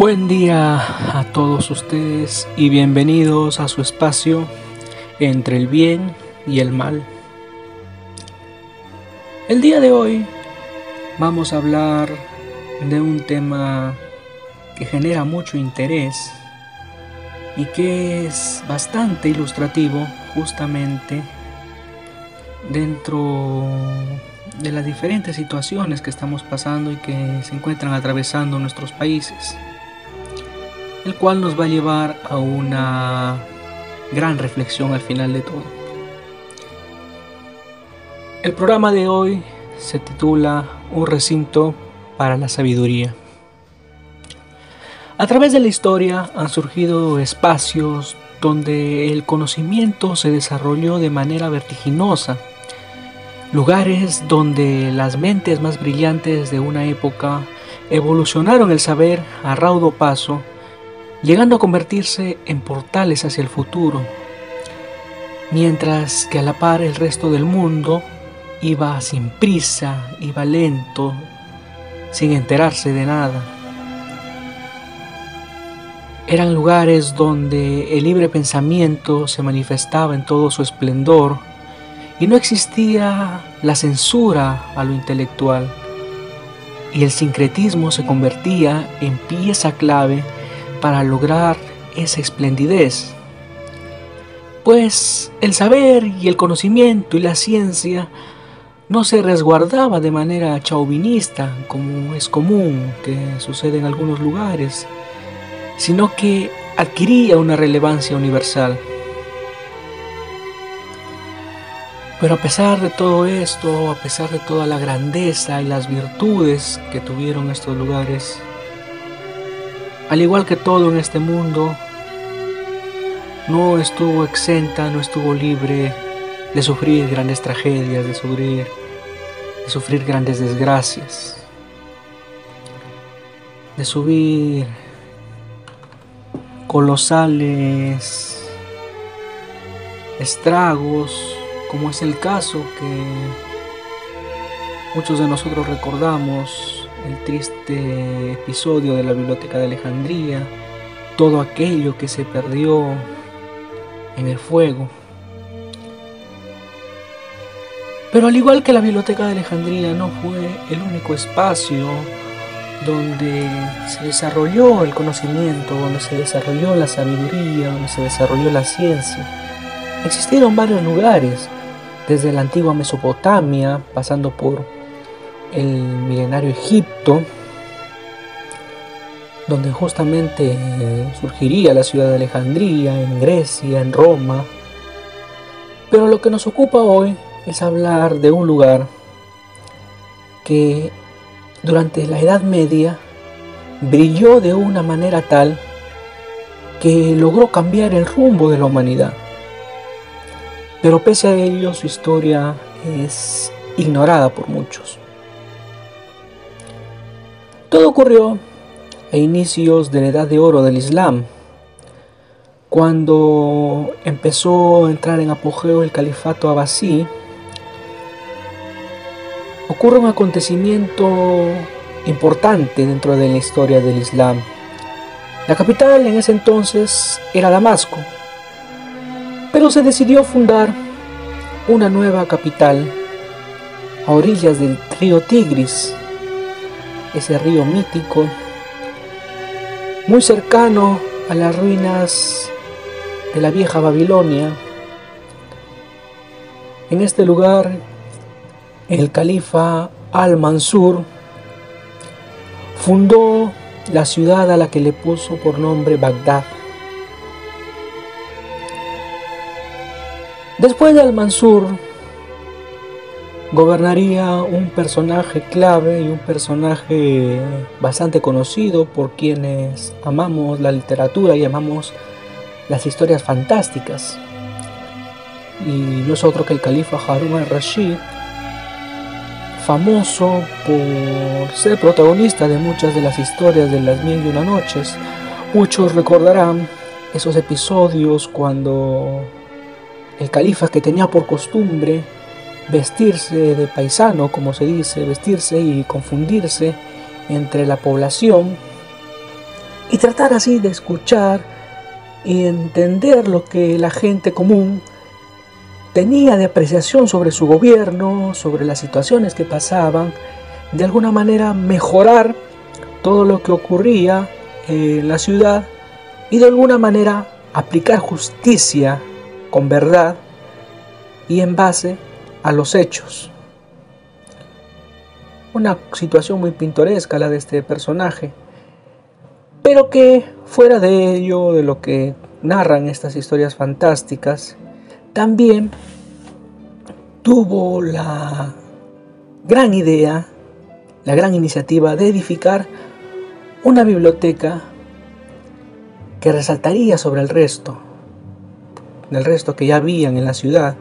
Buen día a todos ustedes y bienvenidos a su espacio entre el bien y el mal. El día de hoy vamos a hablar de un tema que genera mucho interés y que es bastante ilustrativo justamente dentro de las diferentes situaciones que estamos pasando y que se encuentran atravesando nuestros países, el cual nos va a llevar a una gran reflexión al final de todo. El programa de hoy se titula Un recinto para la sabiduría. A través de la historia han surgido espacios donde el conocimiento se desarrolló de manera vertiginosa, lugares donde las mentes más brillantes de una época evolucionaron el saber a raudo paso, llegando a convertirse en portales hacia el futuro, mientras que a la par el resto del mundo iba sin prisa, iba lento, sin enterarse de nada. Eran lugares donde el libre pensamiento se manifestaba en todo su esplendor y no existía la censura a lo intelectual. Y el sincretismo se convertía en pieza clave para lograr esa esplendidez. Pues el saber y el conocimiento y la ciencia no se resguardaba de manera chauvinista como es común que sucede en algunos lugares sino que adquiría una relevancia universal. Pero a pesar de todo esto, a pesar de toda la grandeza y las virtudes que tuvieron estos lugares, al igual que todo en este mundo, no estuvo exenta, no estuvo libre de sufrir grandes tragedias, de sufrir, de sufrir grandes desgracias, de subir colosales estragos, como es el caso que muchos de nosotros recordamos, el triste episodio de la Biblioteca de Alejandría, todo aquello que se perdió en el fuego. Pero al igual que la Biblioteca de Alejandría no fue el único espacio donde se desarrolló el conocimiento, donde se desarrolló la sabiduría, donde se desarrolló la ciencia. Existieron varios lugares, desde la antigua Mesopotamia, pasando por el milenario Egipto, donde justamente surgiría la ciudad de Alejandría, en Grecia, en Roma. Pero lo que nos ocupa hoy es hablar de un lugar que durante la Edad Media brilló de una manera tal que logró cambiar el rumbo de la humanidad. Pero pese a ello su historia es ignorada por muchos. Todo ocurrió a inicios de la Edad de Oro del Islam, cuando empezó a entrar en apogeo el califato abasí ocurre un acontecimiento importante dentro de la historia del Islam. La capital en ese entonces era Damasco, pero se decidió fundar una nueva capital a orillas del río Tigris, ese río mítico, muy cercano a las ruinas de la vieja Babilonia. En este lugar el califa al-Mansur fundó la ciudad a la que le puso por nombre Bagdad. Después de al-Mansur gobernaría un personaje clave y un personaje bastante conocido por quienes amamos la literatura y amamos las historias fantásticas. Y no es otro que el califa Harun al-Rashid, famoso por ser protagonista de muchas de las historias de las mil y una noches. Muchos recordarán esos episodios cuando el califa que tenía por costumbre vestirse de paisano, como se dice, vestirse y confundirse entre la población, y tratar así de escuchar y entender lo que la gente común tenía de apreciación sobre su gobierno, sobre las situaciones que pasaban, de alguna manera mejorar todo lo que ocurría en la ciudad y de alguna manera aplicar justicia con verdad y en base a los hechos. Una situación muy pintoresca la de este personaje, pero que fuera de ello, de lo que narran estas historias fantásticas, también tuvo la gran idea, la gran iniciativa de edificar una biblioteca que resaltaría sobre el resto, del resto que ya habían en la ciudad,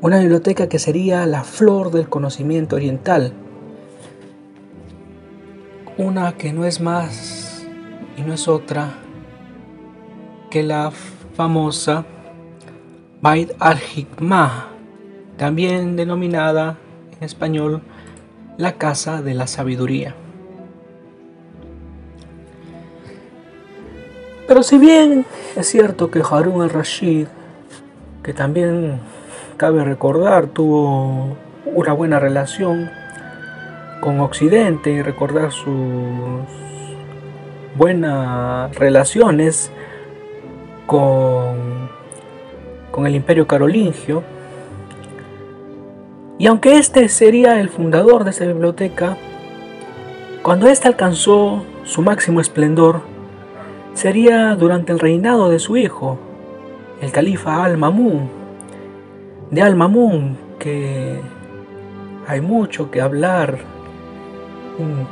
una biblioteca que sería la flor del conocimiento oriental, una que no es más y no es otra que la famosa Bait al-Hikmah, también denominada en español la Casa de la Sabiduría. Pero si bien es cierto que Harun al-Rashid, que también cabe recordar, tuvo una buena relación con Occidente y recordar sus buenas relaciones con, con el imperio carolingio, y aunque este sería el fundador de esa biblioteca, cuando ésta alcanzó su máximo esplendor, sería durante el reinado de su hijo, el califa Al-Mamun. De Al-Mamun, que hay mucho que hablar, un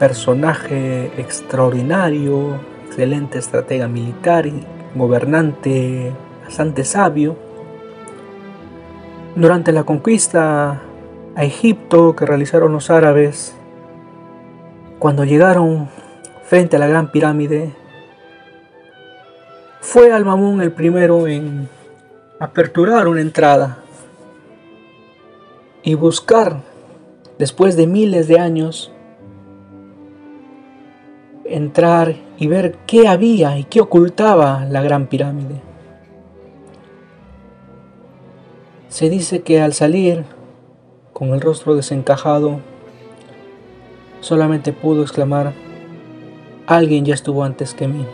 personaje extraordinario, excelente estratega militar y gobernante bastante sabio. Durante la conquista a Egipto que realizaron los árabes, cuando llegaron frente a la Gran Pirámide, fue Al-Mamun el primero en aperturar una entrada y buscar, después de miles de años, entrar y ver qué había y qué ocultaba la Gran Pirámide. Se dice que al salir, con el rostro desencajado, solamente pudo exclamar, alguien ya estuvo antes que mí.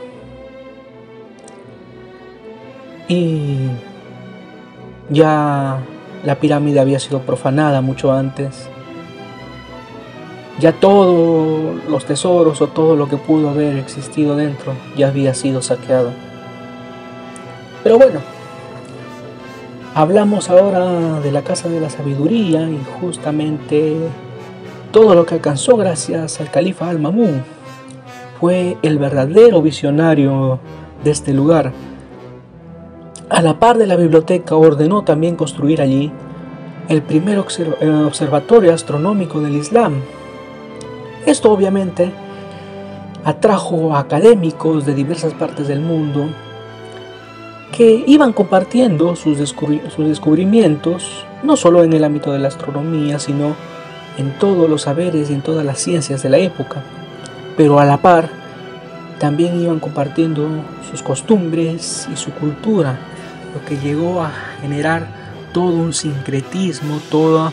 Y ya la pirámide había sido profanada mucho antes. Ya todos los tesoros o todo lo que pudo haber existido dentro ya había sido saqueado. Pero bueno, hablamos ahora de la Casa de la Sabiduría y justamente todo lo que alcanzó gracias al califa Al-Mamun fue el verdadero visionario de este lugar a la par de la biblioteca ordenó también construir allí el primer eh, observatorio astronómico del Islam. Esto obviamente atrajo a académicos de diversas partes del mundo que iban compartiendo sus, descubrimientos, no solo en el ámbito de la astronomía, sino en todos los saberes y en todas las ciencias de la época. Pero a la par, también iban compartiendo sus costumbres y su cultura lo que llegó a generar todo un sincretismo, toda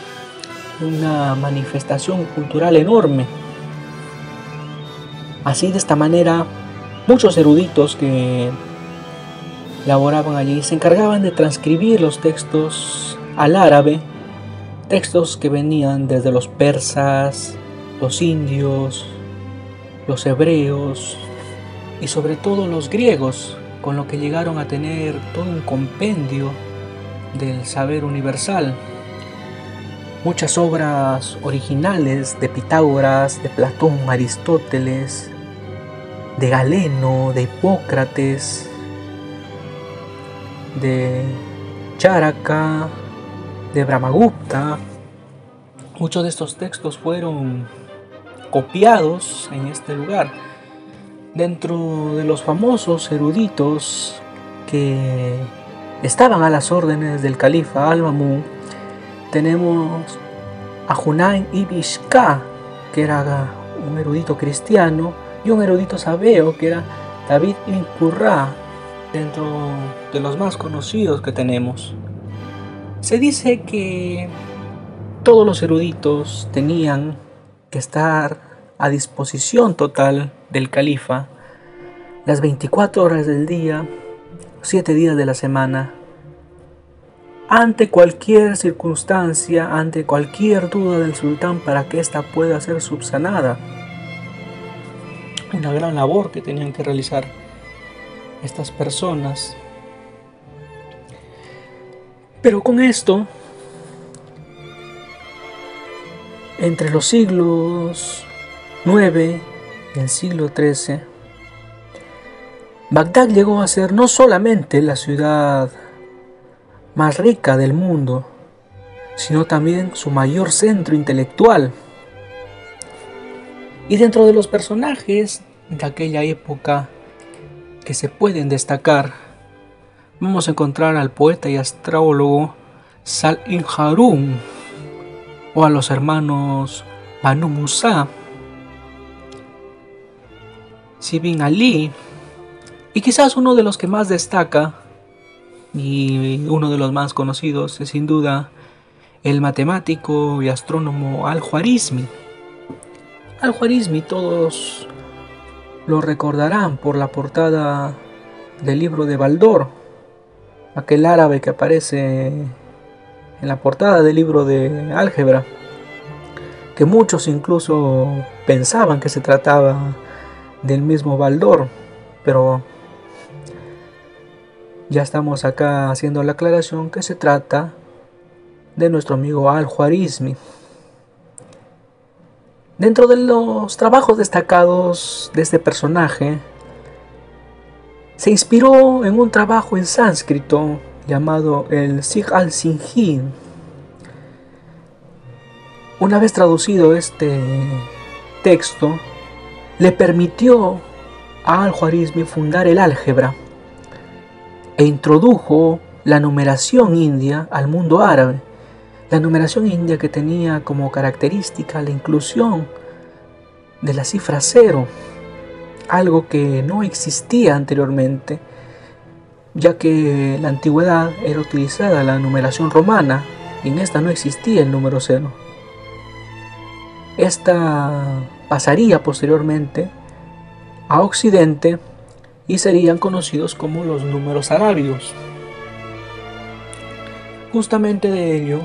una manifestación cultural enorme. Así de esta manera, muchos eruditos que laboraban allí se encargaban de transcribir los textos al árabe, textos que venían desde los persas, los indios, los hebreos y sobre todo los griegos, con lo que llegaron a tener todo un compendio del saber universal. Muchas obras originales de Pitágoras, de Platón, Aristóteles, de Galeno, de Hipócrates, de Charaka, de Brahmagupta. Muchos de estos textos fueron copiados en este lugar Dentro de los famosos eruditos que estaban a las órdenes del califa Al-Mamun, tenemos a Hunayn ibn que era un erudito cristiano y un erudito sabeo que era David Incurra, dentro de los más conocidos que tenemos. Se dice que todos los eruditos tenían que estar a disposición total del califa las 24 horas del día, 7 días de la semana, ante cualquier circunstancia, ante cualquier duda del sultán para que ésta pueda ser subsanada. Una gran labor que tenían que realizar estas personas. Pero con esto, entre los siglos 9 y el siglo 13, Bagdad llegó a ser no solamente la ciudad más rica del mundo, sino también su mayor centro intelectual. Y dentro de los personajes de aquella época que se pueden destacar, vamos a encontrar al poeta y astrólogo Sal-in Harun o a los hermanos Banu Musa, Sibin Ali, y quizás uno de los que más destaca y uno de los más conocidos es sin duda el matemático y astrónomo Al-Khwarizmi. Al-Khwarizmi todos lo recordarán por la portada del libro de Baldor, aquel árabe que aparece en la portada del libro de álgebra, que muchos incluso pensaban que se trataba del mismo Baldor, pero ya estamos acá haciendo la aclaración que se trata de nuestro amigo Al-Juarizmi. Dentro de los trabajos destacados de este personaje, se inspiró en un trabajo en sánscrito llamado el Sig al-Sinjin. Una vez traducido este texto, le permitió a Al-Juarizmi fundar el álgebra e introdujo la numeración india al mundo árabe. La numeración india que tenía como característica la inclusión de la cifra cero, algo que no existía anteriormente, ya que en la antigüedad era utilizada la numeración romana y en esta no existía el número cero. Esta pasaría posteriormente a Occidente y serían conocidos como los números arábigos. Justamente de ello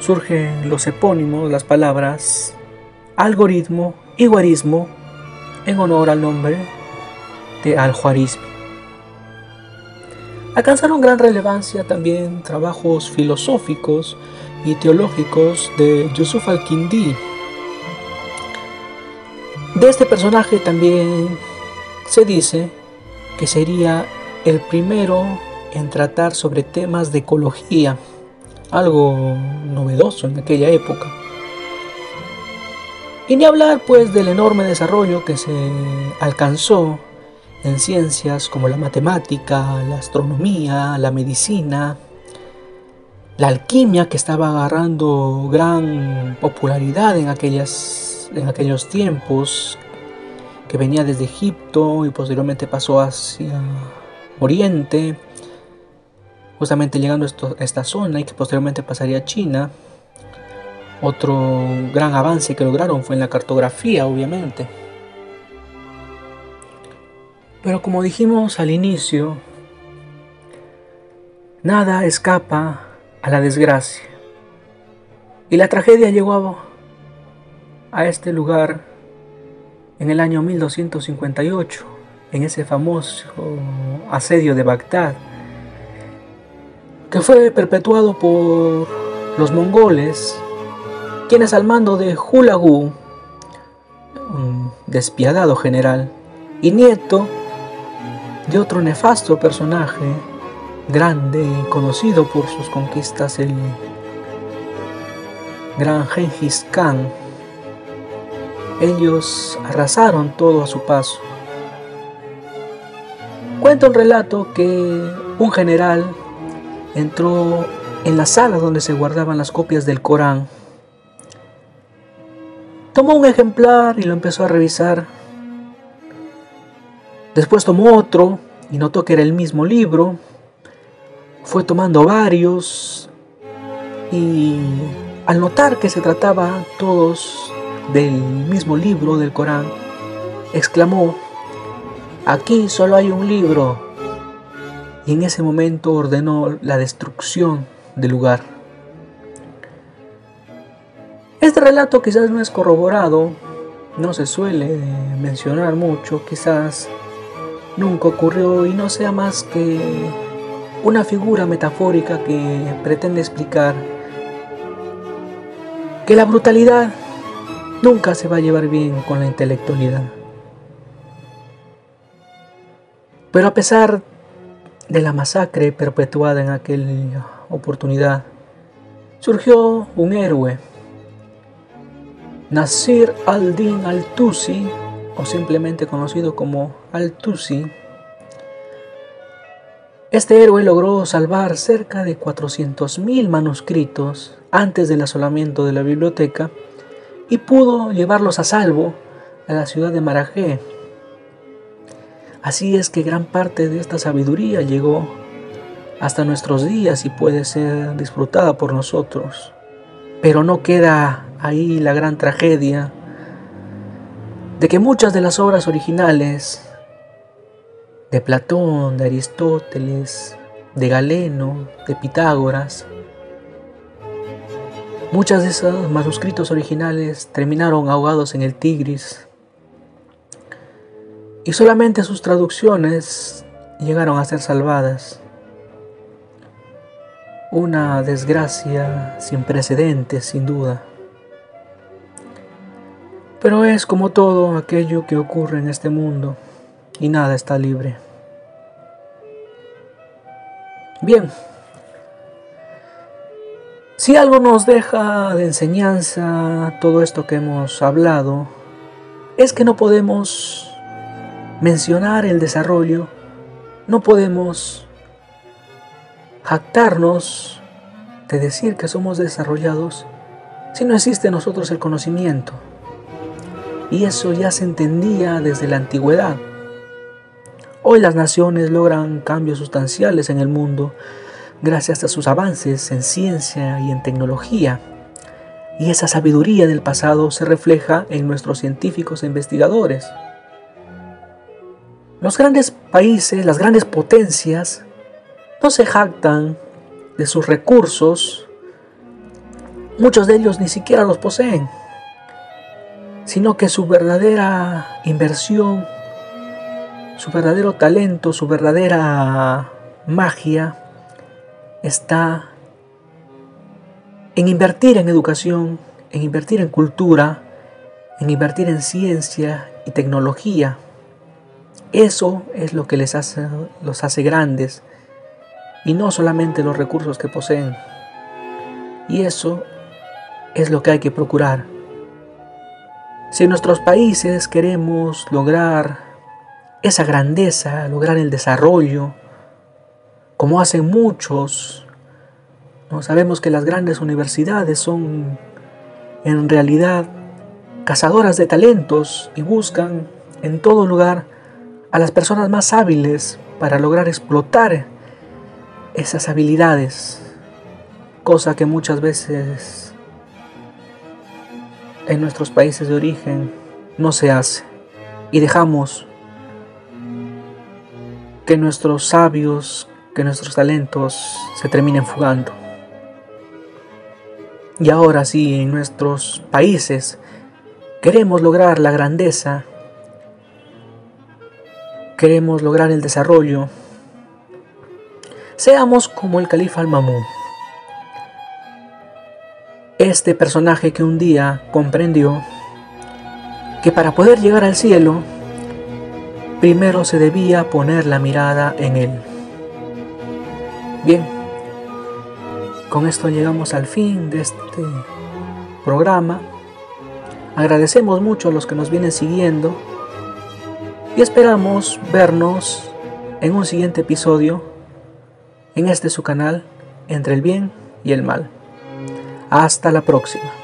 surgen los epónimos, las palabras algoritmo y guarismo en honor al nombre de Al-Juarizmi. Alcanzaron gran relevancia también trabajos filosóficos y teológicos de Yusuf al-Kindi. De este personaje también se dice que sería el primero en tratar sobre temas de ecología, algo novedoso en aquella época. Y ni hablar pues del enorme desarrollo que se alcanzó en ciencias como la matemática, la astronomía, la medicina, la alquimia que estaba agarrando gran popularidad en, aquellas, en aquellos tiempos, que venía desde Egipto y posteriormente pasó hacia Oriente, justamente llegando a esta zona y que posteriormente pasaría a China. Otro gran avance que lograron fue en la cartografía, obviamente. Pero como dijimos al inicio, nada escapa a la desgracia. Y la tragedia llegó a este lugar en el año 1258, en ese famoso asedio de Bagdad, que fue perpetuado por los mongoles, quienes al mando de Hulagu, un despiadado general y nieto de otro nefasto personaje, grande y conocido por sus conquistas, el gran Genghis Khan, ellos arrasaron todo a su paso. Cuenta un relato que un general entró en la sala donde se guardaban las copias del Corán Tomó un ejemplar y lo empezó a revisar. Después tomó otro y notó que era el mismo libro. Fue tomando varios y al notar que se trataba todos del mismo libro del Corán, exclamó, aquí solo hay un libro. Y en ese momento ordenó la destrucción del lugar. Este relato quizás no es corroborado, no se suele mencionar mucho, quizás nunca ocurrió y no sea más que una figura metafórica que pretende explicar que la brutalidad nunca se va a llevar bien con la intelectualidad. Pero a pesar de la masacre perpetuada en aquella oportunidad, surgió un héroe, Nasir al-Din al-Tusi, o simplemente conocido como al-Tusi. Este héroe logró salvar cerca de 400.000 manuscritos antes del asolamiento de la biblioteca y pudo llevarlos a salvo a la ciudad de Marajé. Así es que gran parte de esta sabiduría llegó hasta nuestros días y puede ser disfrutada por nosotros. Pero no queda ahí la gran tragedia de que muchas de las obras originales de Platón, de Aristóteles, de Galeno, de Pitágoras, Muchos de esos manuscritos originales terminaron ahogados en el Tigris y solamente sus traducciones llegaron a ser salvadas. Una desgracia sin precedentes, sin duda. Pero es como todo aquello que ocurre en este mundo y nada está libre. Bien, si algo nos deja de enseñanza todo esto que hemos hablado, es que no podemos mencionar el desarrollo, no podemos jactarnos de decir que somos desarrollados si no existe en nosotros el conocimiento. Y eso ya se entendía desde la antigüedad. Hoy las naciones logran cambios sustanciales en el mundo gracias a sus avances en ciencia y en tecnología. Y esa sabiduría del pasado se refleja en nuestros científicos e investigadores. Los grandes países, las grandes potencias, no se jactan de sus recursos, muchos de ellos ni siquiera los poseen, sino que su verdadera inversión, su verdadero talento, su verdadera magia, está en invertir en educación, en invertir en cultura, en invertir en ciencia y tecnología. Eso es lo que les hace, los hace grandes y no solamente los recursos que poseen. Y eso es lo que hay que procurar. Si en nuestros países queremos lograr esa grandeza, lograr el desarrollo, como hacen muchos. ¿no? Sabemos que las grandes universidades son en realidad cazadoras de talentos y buscan en todo lugar a las personas más hábiles para lograr explotar esas habilidades, cosa que muchas veces en nuestros países de origen no se hace y dejamos que nuestros sabios, que nuestros talentos se terminen fugando. Y ahora sí, en nuestros países queremos lograr la grandeza, queremos lograr el desarrollo, seamos como el califa al-Mamun. Este personaje que un día comprendió que para poder llegar al cielo, primero se debía poner la mirada en él. Bien, con esto llegamos al fin de este programa. Agradecemos mucho a los que nos vienen siguiendo y esperamos vernos en un siguiente episodio en este su canal Entre el bien y el mal. Hasta la próxima.